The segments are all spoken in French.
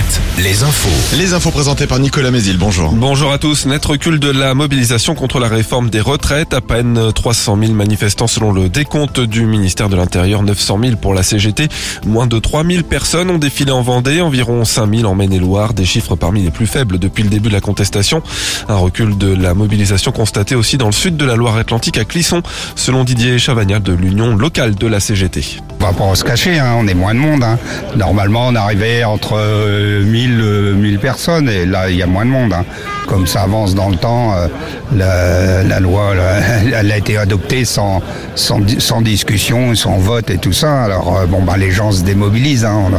Alouette, les infos. Les infos présentées par Nicolas Mézil, bonjour. Bonjour à tous. Net recul de la mobilisation contre la réforme des retraites. À peine 300 000 manifestants selon le décompte du ministère de l'Intérieur, 900 000 pour la CGT. Moins de 3 000 personnes ont défilé en Vendée, environ 5 000 en Maine-et-Loire, des chiffres parmi les plus faibles depuis le début de la contestation. Un recul de la mobilisation constaté aussi dans le sud de la Loire-Atlantique à Clisson, selon Didier Chavagnat de l'Union locale de la CGT. On va pas se cacher, hein, on est moins de monde. hein. Normalement, on arrivait entre euh, 1000, euh, 1000 personnes et là, il y a moins de monde. hein. Comme ça avance dans le temps, euh, la, loi, elle a été adoptée sans, sans discussion, sans vote et tout ça. Alors, euh, bon, bah, les gens se démobilisent. hein.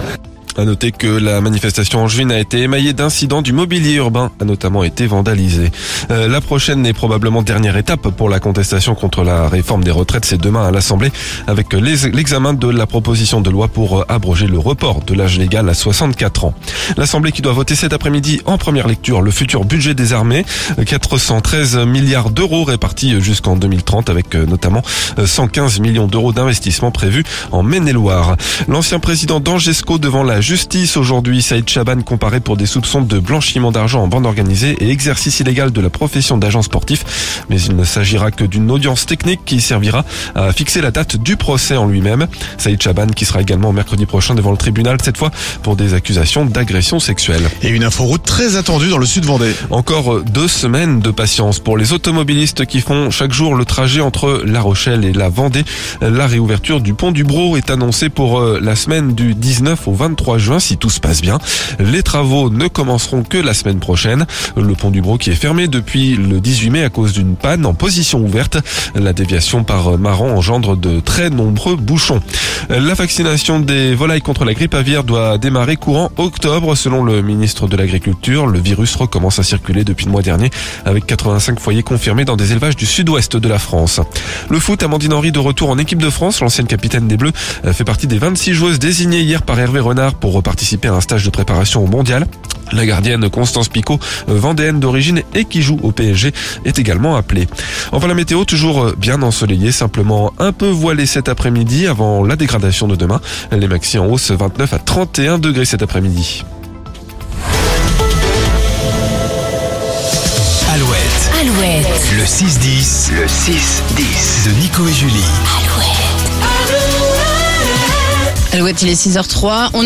À noter que la manifestation en juin a été émaillée d'incidents du mobilier urbain, a notamment été vandalisé. Euh, la prochaine et probablement dernière étape pour la contestation contre la réforme des retraites, c'est demain à l'Assemblée avec l'examen de la proposition de loi pour euh, abroger le report de l'âge légal à 64 ans. L'Assemblée qui doit voter cet après-midi en première lecture le futur budget des armées, euh, 413 milliards d'euros répartis jusqu'en 2030 avec euh, notamment euh, 115 millions d'euros d'investissement prévus en Maine-et-Loire. L'ancien président d'Angesco devant la justice aujourd'hui, Saïd Chaban comparé pour des soupçons de blanchiment d'argent en bande organisée et exercice illégal de la profession d'agent sportif. Mais il ne s'agira que d'une audience technique qui servira à fixer la date du procès en lui-même. Saïd Chaban qui sera également mercredi prochain devant le tribunal, cette fois pour des accusations d'agression sexuelle. Et une inforoute très attendue dans le sud Vendée. Encore deux semaines de patience pour les automobilistes qui font chaque jour le trajet entre La Rochelle et la Vendée. La réouverture du pont du Bro est annoncée pour euh, la semaine du 19 au 23 juin si tout se passe bien. Les travaux ne commenceront que la semaine prochaine. Le pont du Bro qui est fermé depuis le 18 mai à cause d'une panne en position ouverte. La déviation par Maran engendre de très nombreux bouchons. La vaccination des volailles contre la grippe aviaire doit démarrer courant octobre selon le ministre de l'Agriculture. Le virus recommence à circuler depuis le mois dernier avec 85 foyers confirmés dans des élevages du sud-ouest de la France. Le foot, Amandine Henry de retour en équipe de France, l'ancienne capitaine des Bleus, euh, fait partie des 26 joueuses désignées hier par Hervé Renard pour participer à un stage de préparation au mondial. La gardienne Constance Picot, vendéenne d'origine et qui joue au PSG, est également appelée. Enfin la météo, toujours euh, bien ensoleillée, simplement un peu voilée cet après-midi avant la dégradation de demain. Les maxi en hausse 29 à 31 degrés cet après-midi. Alouette, Alouette, le 6-10, le 6-10 de Nico et Julie. Alouette, il est 6h03. On